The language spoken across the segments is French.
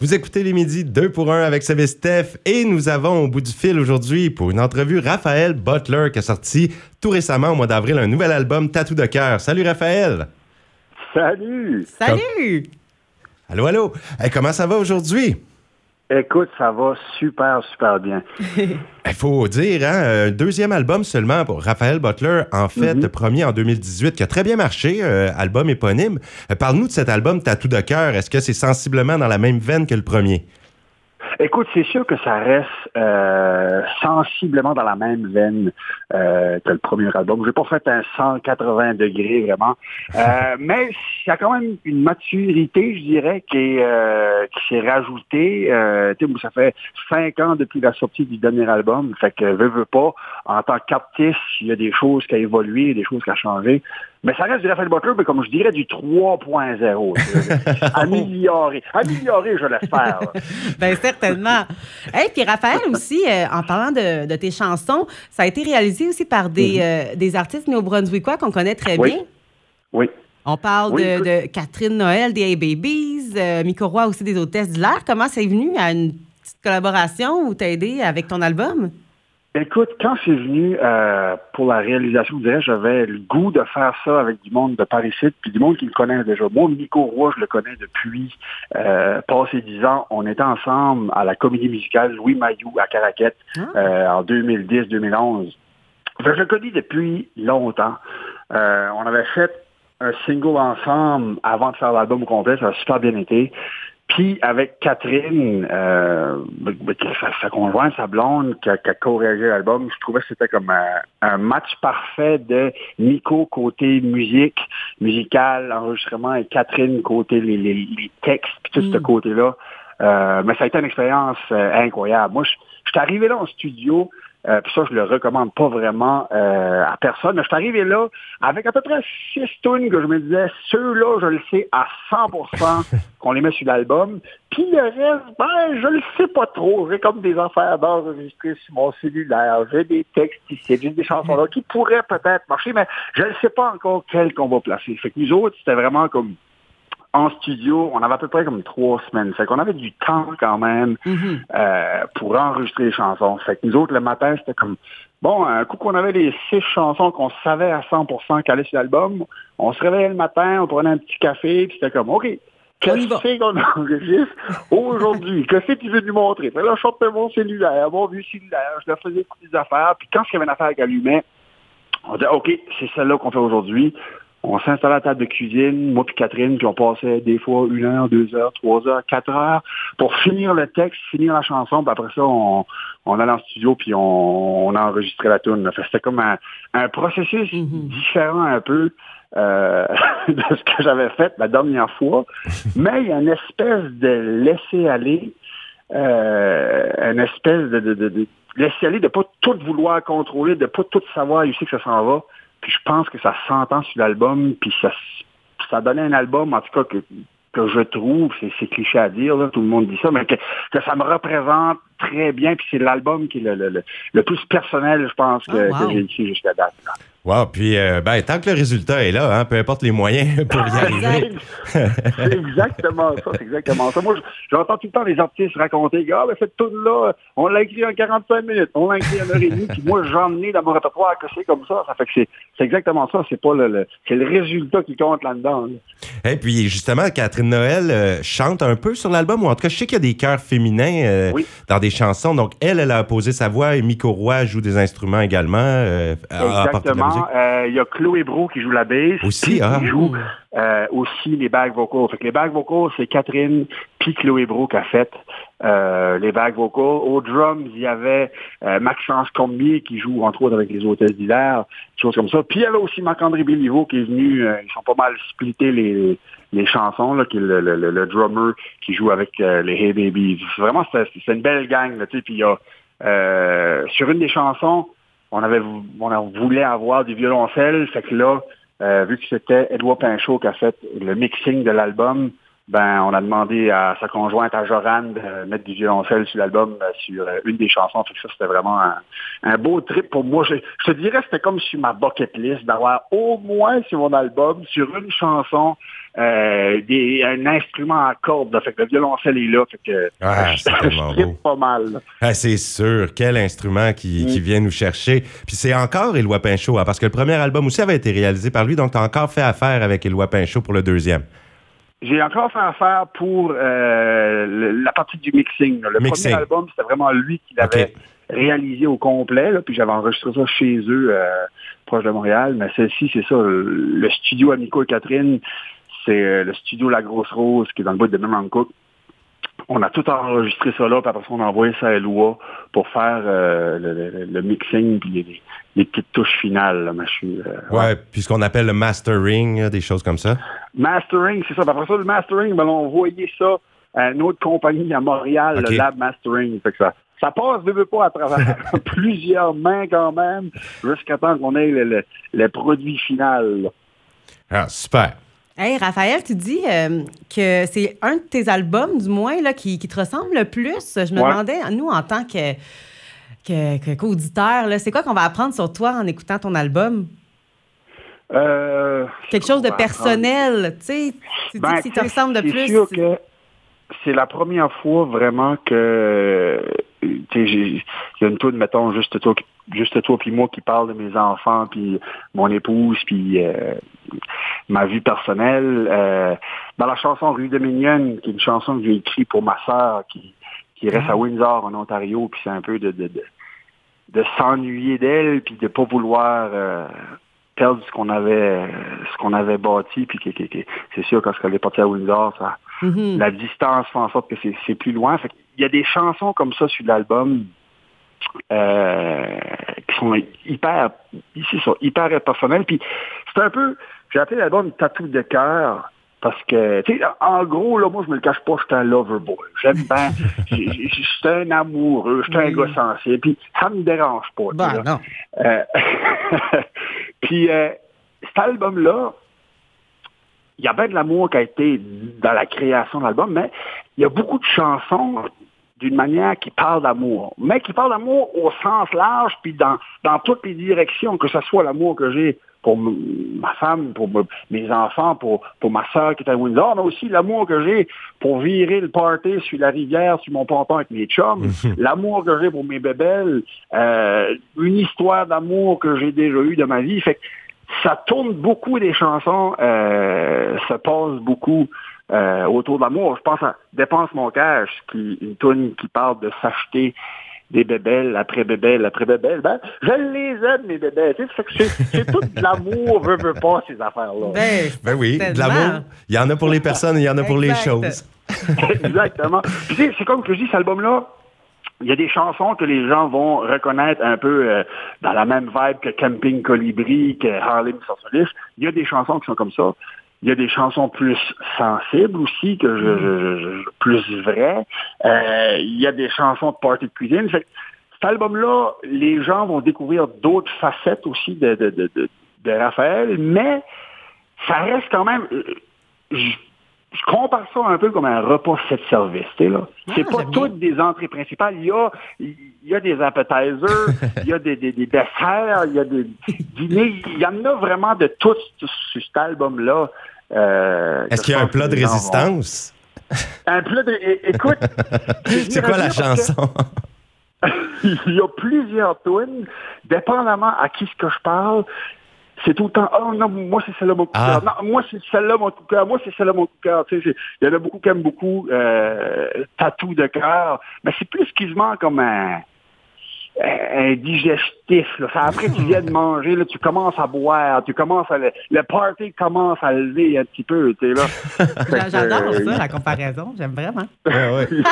Vous écoutez les midis 2 pour 1 avec Seb Steph et nous avons au bout du fil aujourd'hui pour une entrevue Raphaël Butler qui a sorti tout récemment au mois d'avril un nouvel album Tatou de cœur. Salut Raphaël. Salut. Salut. Allô, allô. comment ça va aujourd'hui? Écoute, ça va super, super bien. Il faut dire, hein, un deuxième album seulement pour Raphaël Butler, en fait, mhm. premier en 2018, qui a très bien marché, euh, album éponyme. Euh, parle-nous de cet album Tatou de cœur. Est-ce que c'est sensiblement dans la même veine que le premier? Écoute, c'est sûr que ça reste euh, sensiblement dans la même veine euh, que le premier album. J'ai pas fait un 180 degrés vraiment, euh, mais il y a quand même une maturité, je dirais, qui qui s'est rajoutée. ça fait cinq ans depuis la sortie du dernier album, fait que veux, veux pas. En tant qu'artiste, il y a des choses qui ont évolué, des choses qui ont changé. Mais ça reste du Raphaël Butler, mais comme je dirais, du 3.0. amélioré. Amélioré, je l'espère. Bien, certainement. Et puis Raphaël aussi, euh, en parlant de, tes chansons, ça a été réalisé aussi par des, mhm. euh, des artistes néo-brunswickois qu'on connaît très bien. Oui. On parle de, Catherine Noël des A-Babies, euh, Miko Roy aussi des Hôtesses de l'air. Comment c'est venu à une petite collaboration ou t'as aidé avec ton album? Écoute, quand c'est venu euh, pour la réalisation, je dirais, j'avais le goût de faire ça avec du monde de Paris-Sud, puis du monde qui me connaît déjà. Moi, Nico Roy, je le connais depuis euh, passé dix ans. On était ensemble à la comédie musicale Louis Mayou à Caraquette ah. euh, en 2010-2011. Je le connais depuis longtemps. Euh, on avait fait un single ensemble avant de faire l'album complet, ça a super bien été. Avec Catherine, euh, sa, conjointe, sa blonde, qui a, co-réagi l'album, je trouvais que c'était comme un, match parfait de Nico côté musique, musical, enregistrement, et Catherine côté les, les, textes, puis tout ce mm. côté-là. Euh, mais ça a été une expérience euh, incroyable. Moi, je, je suis arrivé là en studio, euh, puis ça, je le recommande pas vraiment euh, à personne. Mais je suis arrivé là avec à peu près six tunes que je me disais, ceux-là, je le sais à 100% qu'on les met sur l'album. Puis le reste, ben, je le sais pas trop. J'ai comme des affaires d'enregistrer sur mon cellulaire. J'ai des textes ici, j'ai des chansons là qui pourraient peut-être marcher, mais je ne sais pas encore quelles qu'on va placer. Fait que nous autres, c'était vraiment comme en studio, on avait à peu près comme trois semaines. Fait qu'on avait du temps quand même mhm. euh, pour enregistrer les chansons. Fait que nous autres, le matin, c'était comme bon, un coup qu'on avait les six chansons qu'on savait à 100% qu'allaient sur l'album, on se réveillait le matin, on prenait un petit café, puis c'était comme OK. Qu'est-ce qu'on enregistre aujourd'hui? Qu'est-ce que tu veux nous montrer? Fait là, je sortais mon cellulaire, mon vieux cellulaire, je leur faisais des affaires, puis quand il y avait une affaire qui allumait, on disait, OK, c'est celle-là qu'on fait aujourd'hui. On s'installait à la table de cuisine, moi puis Catherine, puis on passait des fois une heure, deux heures, trois heures, quatre heures pour finir le texte, finir la chanson, puis après ça, on, on allait en studio puis on, on enregistrait la tune. C'était comme un, processus mm-hmm. différent un peu euh, de ce que j'avais fait la dernière fois, mais il y a une espèce de laisser aller, euh, une espèce de, de, de, laisser aller, de pas tout vouloir contrôler, de pas tout savoir c'est que ça s'en va. Puis je pense que ça s'entend sur l'album, puis ça, ça donnait un album, en tout cas, que, que je trouve, c'est cliché à dire, là, tout le monde dit ça, mais que, que ça me représente très bien, puis c'est l'album qui est le, le, le, plus personnel, je pense, que, oh, j'ai ici jusqu'à date. Wow, puis euh, ben, tant que le résultat est là, hein, peu importe les moyens pour y arriver. c'est exactement ça, c'est exactement ça. Moi, j'entends tout le temps les artistes raconter, ah, ben, cette tune là on l'a écrit en 45 minutes, on l'a écrit en heure et demie, puis moi, j'en ai dans mon répertoire que c'est comme ça. Ça fait que c'est exactement ça, c'est pas le, c'est le résultat qui compte là-dedans. Et puis, justement, Catherine Noël euh, chante un peu sur l'album, ou en tout cas, je sais qu'il y a des chœurs féminins euh, dans des chansons. Donc, elle, elle a posé sa voix et Miko Roy joue des instruments également. Exactement. Euh, il y a Chloé Bro qui joue la. Aussi, hein? Qui joue euh, aussi les bagues vocaux. Fait que les bagues vocaux, c'est Catherine puis Chloé Bro qui a fait euh, les bagues vocaux. Au drums, il y avait Maxence Combier qui joue entre autres avec les hôtesses d'hiver, choses comme ça. Puis il y avait aussi Marc-André Béliveau qui est venu, ils sont pas mal splittés les, les chansons, là, qui est le, le, le, drummer qui joue avec les Hey Babies. Vraiment, c'est une belle gang. Là, puis il y a sur une des chansons, on avait on voulait avoir du violoncelle, fait que là, euh, vu que c'était Edouard Pinchot qui a fait le mixing de l'album, ben, on a demandé à sa conjointe, à Joran, de mettre du violoncelle sur l'album, euh, sur euh, une des chansons. Fait que ça, c'était vraiment un, beau trip pour moi. Je, te dirais, c'était comme sur ma bucket list d'avoir au moins sur mon album, sur une chanson, euh, des, un instrument à cordes. Fait que le violoncelle est là. Fait que ah, c'est pas mal. Ah, c'est sûr. Quel instrument qui, qui, vient nous chercher. Puis c'est encore Éloi Pinchot, hein, parce que le premier album aussi avait été réalisé par lui, donc tu as encore fait affaire avec Éloi Pinchot pour le deuxième. J'ai encore fait affaire pour euh, la partie du mixing. Le premier album, c'était vraiment lui qui l'avait réalisé au complet. puis j'avais enregistré ça chez eux, euh, proche de Montréal. Mais celle-ci, c'est ça. Le studio Amico et Catherine, c'est euh, le studio La Grosse Rose qui est dans le bout de Memon Cook on a tout enregistré ça là, puis après ça, on a envoyé ça à Eloi pour faire euh, le, mixing puis les, petites touches finales. Là, euh, ouais, puis ce qu'on appelle le mastering, des choses comme ça. Mastering, c'est ça. après ça, le mastering, ben, on envoyé ça à une autre compagnie à Montréal, le Lab Mastering. Fait que ça, ça passe, ne veut pas, à travers plusieurs mains quand même, jusqu'à temps qu'on ait le, produit final. Ah, super. Hey, Raphaël, tu dis euh, que c'est un de tes albums, du moins, là, qui, te ressemble le plus. Je me demandais, nous, en tant que, qu'auditeur, c'est quoi qu'on va apprendre sur toi en écoutant ton album? Euh, Quelque chose de personnel, tu sais, tu ben, dis que te ressemble de plus. Sûr que c'est la première fois vraiment que il y a une toune, mettons, juste toi, juste toi puis moi qui parle de mes enfants, puis mon épouse, puis euh, ma vie personnelle. Euh, dans la chanson Rue de Mignonne, qui est une chanson que j'ai écrite pour ma sœur qui, qui reste à ah. Windsor, en Ontario, puis c'est un peu de, de, de, de s'ennuyer d'elle, puis de pas vouloir euh, perdre ce qu'on avait ce qu'on avait bâti, puis c'est sûr, quand elle est partie à Windsor, ça, mm-hmm. la distance fait en sorte que c'est plus loin. Fait il y a des chansons comme ça sur l'album euh, qui sont hyper, ici, sont hyper personnelles. Puis c'est un peu, j'ai appelé l'album Tatou de cœur. Parce que, tu sais, en gros, là, moi, je me le cache pas, je suis un lover boy. J'aime bien, je suis un amoureux, je suis un gars sensible, puis ça me dérange pas. Ben, non. Euh, puis, euh, cet album-là, il y a bien de l'amour qui a été dans la création de l'album, mais il y a beaucoup de chansons d'une manière qui parle d'amour, mais qui parle d'amour au sens large, puis dans, dans toutes les directions, que ce soit l'amour que j'ai pour ma femme, pour mes enfants, pour, pour ma soeur qui est à Windsor, mais aussi l'amour que j'ai pour virer le party sur la rivière, sur mon ponton avec mes chums, l'amour que j'ai pour mes bébelles, euh, une histoire d'amour que j'ai déjà eue de ma vie. Fait que ça tourne beaucoup des chansons, euh, ça passe beaucoup euh, autour de l'amour. Je pense à Dépense mon cash, qui une tune qui parle de s'acheter des bébelles après bébelles après bébelles. Ben, je les aime, mes bébelles. C'est tout de l'amour, veut, veut pas, ces affaires-là. Ben, ben oui, de l'amour. Il y en a pour les personnes et il y en a pour les choses. Exactement. c'est comme que je dis, cet album-là, il y a des chansons que les gens vont reconnaître un peu euh, dans la même vibe que Camping Colibri, que Harlem Sorcelis. Il y a des chansons qui sont comme ça. Il y a des chansons plus sensibles aussi, que je, plus vraies. Euh, il y a des chansons de party de cuisine. cet album-là, les gens vont découvrir d'autres facettes aussi de, de, de, de, Raphaël, mais ça reste quand même... Euh, je compare ça un peu comme un repas fait service, là. Ah, c'est pas toutes des entrées principales. Il y a, il y a des appetizers, il y a des, des, des, desserts, il y a des dîners. Il y en a vraiment de tout sur cet album-là. Euh, Est-ce qu'il y a un plat de résistance? Un plat de... Écoute... c'est quoi la chanson? il y a plusieurs tunes, dépendamment à qui ce que je parle c'est tout le temps, oh non, moi c'est celle-là mon coup de cœur. Ah. Non, moi c'est celle-là mon coup de cœur. Moi c'est celle-là mon coup de cœur. Tu sais, il y en a beaucoup qui aiment beaucoup euh, Tatou de cœur, mais c'est plus quasiment comme un un digestif. Là. après, tu viens de manger, là, tu commences à boire, tu commences à... Le, le party commence à lever un petit peu, tu sais, là. J'adore ça, la comparaison. J'aime vraiment. il,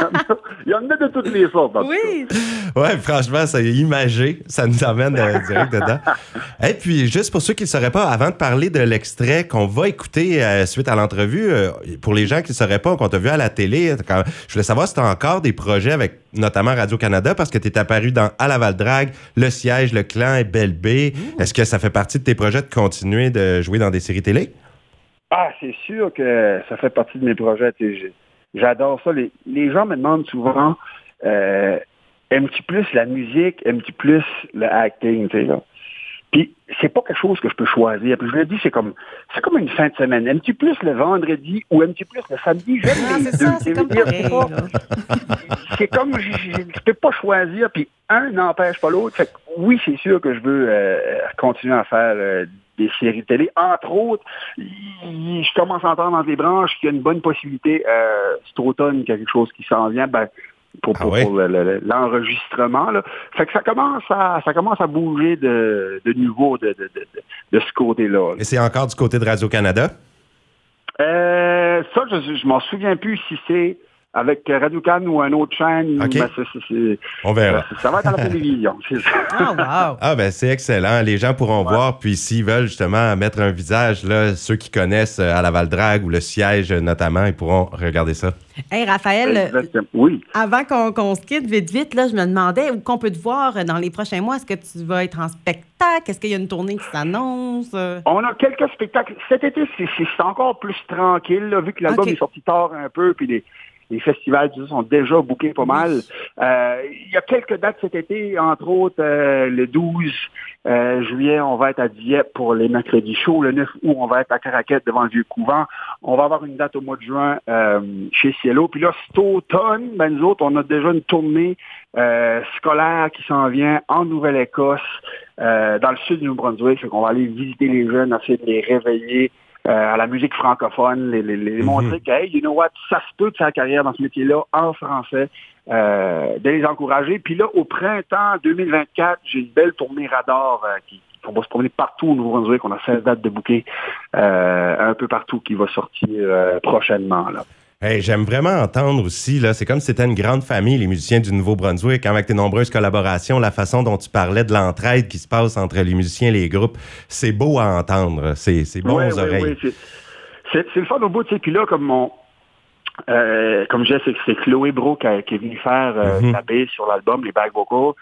y en a, de toutes les sortes. Oui. Ouais, franchement, ça est imagé. Ça nous amène euh, direct dedans. Et puis, juste pour ceux qui ne sauraient pas, avant de parler de l'extrait qu'on va écouter euh, suite à l'entrevue, euh, pour les gens qui ne sauraient pas, qu'on t'a vu à la télé, je voulais savoir si tu as encore des projets avec notamment Radio-Canada, parce que tu es apparu dans À la Val-Drague, Le Siège, Le Clan et Belle B. Est-ce que ça fait partie de tes projets de continuer de jouer dans des séries télé? Ah, c'est sûr que ça fait partie de mes projets. J'adore ça. Les, les, gens me demandent souvent euh, aimes-tu plus la musique, aimes-tu plus le acting, tu sais, là? Puis c'est pas quelque chose que je peux choisir. Puis je le dis, c'est comme c'est comme une fin de semaine. Aimes-tu plus le vendredi ou aimes-tu plus le samedi? J'aime ah, les deux. C'est comme, c'est comme je, peux pas choisir, puis un n'empêche pas l'autre. Fait que oui, c'est sûr que je veux euh, continuer à faire euh, des séries télé. Entre autres, je commence à entendre dans les branches qu'il y a une bonne possibilité euh, cet automne, quelque chose qui s'en vient. Ben, pour, Ah ouais? pour le- le- l'enregistrement. là. Fait que ça commence à ça commence à bouger de, de nouveau de, de, de, ce côté-là. là. Et c'est encore du côté de Radio-Canada? Euh, ça, je, je m'en souviens plus si c'est avec Radio Can ou un autre chaîne. Ben, On verra. ça va être à la télévision. c'est ça. Ah, wow. Ah ben c'est excellent. Les gens pourront Ouais. voir, puis s'ils veulent justement mettre un visage, là, ceux qui connaissent euh, à la Val-Drague ou le siège euh, notamment, ils pourront regarder ça. Hey, Raphaël, Exactement. Oui. avant qu'on se quitte vite, vite, là, je me demandais où qu'on peut te voir dans les prochains mois. Est-ce que tu vas être en spectacle? Est-ce qu'il y a une tournée qui s'annonce? Euh, On a quelques spectacles. Cet été, c'est encore plus tranquille, là, vu que l'album OK. est sorti tard un peu, puis les, les festivals tout ça, sont déjà bookés pas mal. Euh, Il y a quelques dates cet été, entre autres euh, le 12 euh, juillet, on va être à Dieppe pour les mercredis chauds. Le 9 août, on va être à Caraquette devant le vieux couvent. On va avoir une date au mois de juin euh, chez Cielo. Puis là, cet automne, ben, nous autres, on a déjà une tournée euh, scolaire qui s'en vient en Nouvelle-Écosse, euh, dans le sud du Nouveau-Brunswick. Qu'on va aller visiter les jeunes, essayer de les réveiller à la musique francophone, les, les, les montrer que, hey, you know what, ça se peut de faire carrière dans ce métier-là en français, euh, de les encourager. Puis là, au printemps 2024, j'ai une belle tournée radar euh, qui on va se promener partout au Nouveau-Brunswick. On a 16 dates de bouquet euh, un peu partout qui va sortir euh, prochainement. Là. Hey, J'aime vraiment entendre aussi, là, c'est comme si c'était une grande famille, les musiciens du Nouveau-Brunswick, avec tes nombreuses collaborations, la façon dont tu parlais de l'entraide qui se passe entre les musiciens et les groupes. C'est beau à entendre, c'est bon Ouais, aux ouais, oreilles. ouais, c'est- le fun au bout, tu sais. Puis là, comme mon, euh, comme je c'est que c'est Chloé Bro qui, est venue faire euh, Mhm. la sur l'album, les back vocals.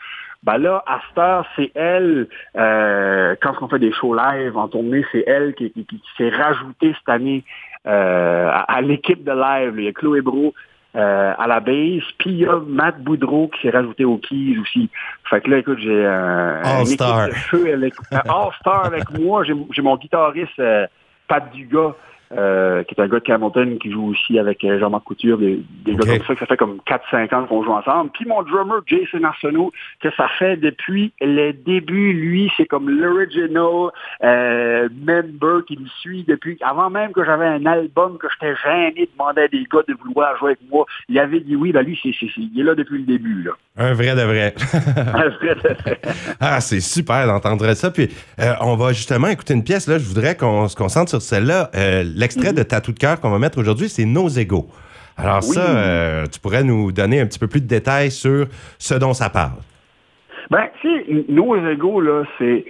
Ben là, à cette heure, c'est elle, euh, quand on fait des shows live en tournée, c'est elle qui, qui- qui- qui s'est rajoutée cette année à, à l'équipe de live. Il y a Chloé Bro euh, à la bass, puis il y a Matt Boudreau qui s'est rajouté aux keys aussi. Fait que là, écoute, j'ai euh, une équipe de feu avec, un All-Star avec moi. J'ai j'ai mon guitariste euh, Pat Dugas, euh, qui est un gars de Hamilton qui joue aussi avec euh, Jean-Marc Couture, des, gars comme ça, que ça fait comme 4-5 ans qu'on joue ensemble. Puis mon drummer, Jason Arsenault, que ça fait depuis le début, lui, c'est comme l'original euh, member qui me suit depuis, avant même que j'avais un album que j'étais gêné de demander à des gars de vouloir jouer avec moi. Il avait dit oui, ben lui, c'est, c'est, c'est- il est là depuis le début. Là. Un vrai de vrai. ah, c'est super d'entendre ça. Puis euh, on va justement écouter une pièce. Là, je voudrais qu'on se concentre sur celle-là. L'extrait de Tatou de cœur qu'on va mettre aujourd'hui, c'est Nos égaux. Alors Oui. ça, euh, tu pourrais nous donner un petit peu plus de détails sur ce dont ça parle. Ben, tu sais, nos égaux, là, c'est.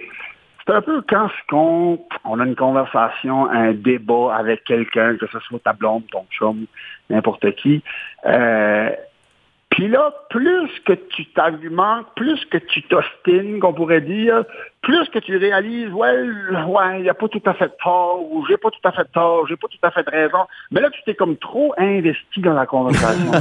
C'est un peu quand on a une conversation, un débat avec quelqu'un, que ce soit ta blonde, ton chum, n'importe qui. Euh, puis là, plus que tu t'argumentes, plus que tu t'ostines, qu'on pourrait dire, plus que tu réalises, ouais, ouais, il n'y a pas tout à fait tort, ou j'ai pas tout à fait tort, j'ai pas tout à fait raison. Mais là, tu t'es comme trop investi dans la conversation.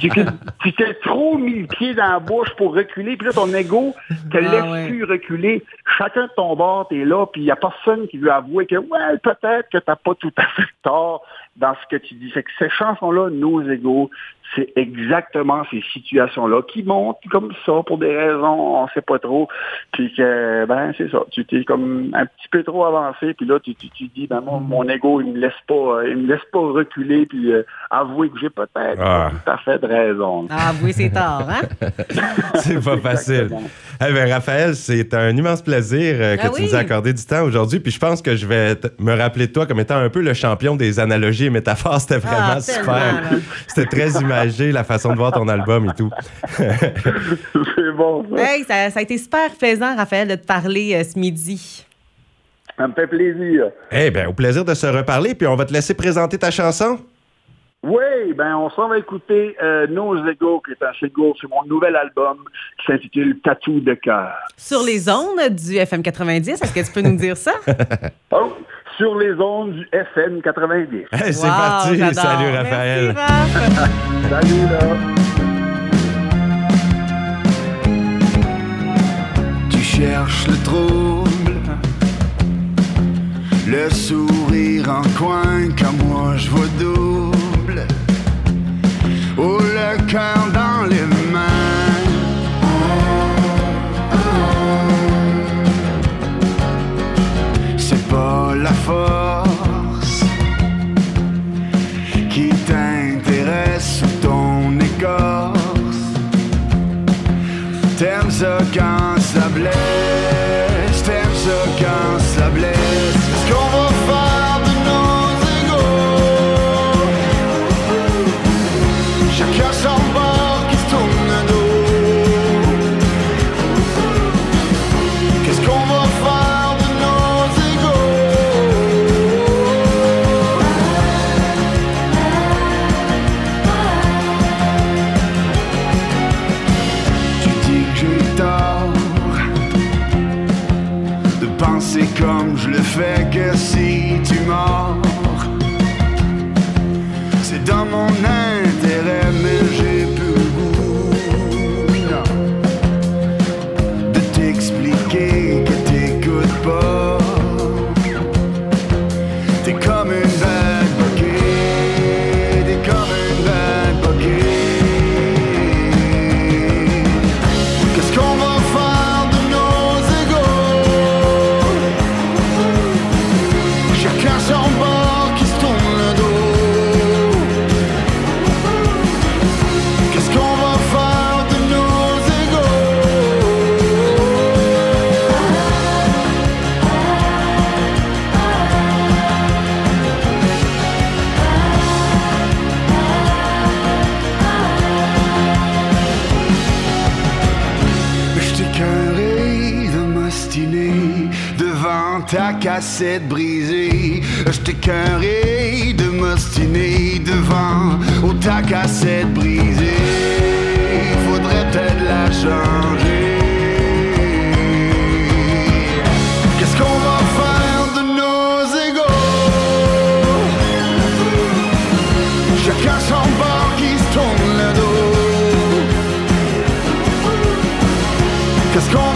tu sais. tu tu t'es trop mis le pied dans la bouche pour reculer, puis là, ton ego te Ah laisse ouais. plus reculer. Chacun de ton bord, t'es là, puis il n'y a personne qui veut avouer que, ouais, peut-être que t'as pas tout à fait tort dans ce que tu dis. Fait que ces chansons-là, Nos égaux, c'est exactement ces situations-là qui montent comme ça pour des raisons, on sait pas trop. Puis que, ben, c'est ça. Tu t'es comme un petit peu trop avancé, puis là, tu, tu, tu dis, ben, mon, mon ego, il me laisse pas, euh, il me laisse pas reculer, puis euh, avouer que j'ai peut-être Ah. pas tout à fait de raison. Ah, oui, c'est tard, hein? C'est pas facile. Exactement. Eh ben, Raphaël, c'est un immense plaisir euh, que Ah tu oui. nous as accordé du temps aujourd'hui. Puis je pense que je vais me rappeler de toi comme étant un peu le champion des analogies et métaphores. C'était vraiment Ah, super. tellement, là. C'était très imagé, la façon de voir ton album et tout. c'est bon, ça. Hey, ça, ça a été super plaisant, Raphaël, de te parler euh, ce midi. Ça me fait plaisir. Eh bien, au plaisir de se reparler. Puis on va te laisser présenter ta chanson. Oui, ben on s'en va écouter euh, Nos Égaux, qui est un single sur mon nouvel album qui s'intitule Tatou de cœur. Sur les ondes du FM 90, est-ce que tu peux nous dire ça? Oh, sur les ondes du FM 90. c'est parti. Salut, Raphaël. Salut, là. Tu cherches le trouble, le sourire en coin, comme moi je vois double. Oh, le cœur T'aimes ça cassettes brisées. Je t'écœurerai de m'ostiner devant ou ta cassette brisée. Faudrait peut-être la changer. Qu'est-ce qu'on va faire de nos égaux? Chacun son bord qui se tourne le dos. Qu'est-ce qu'on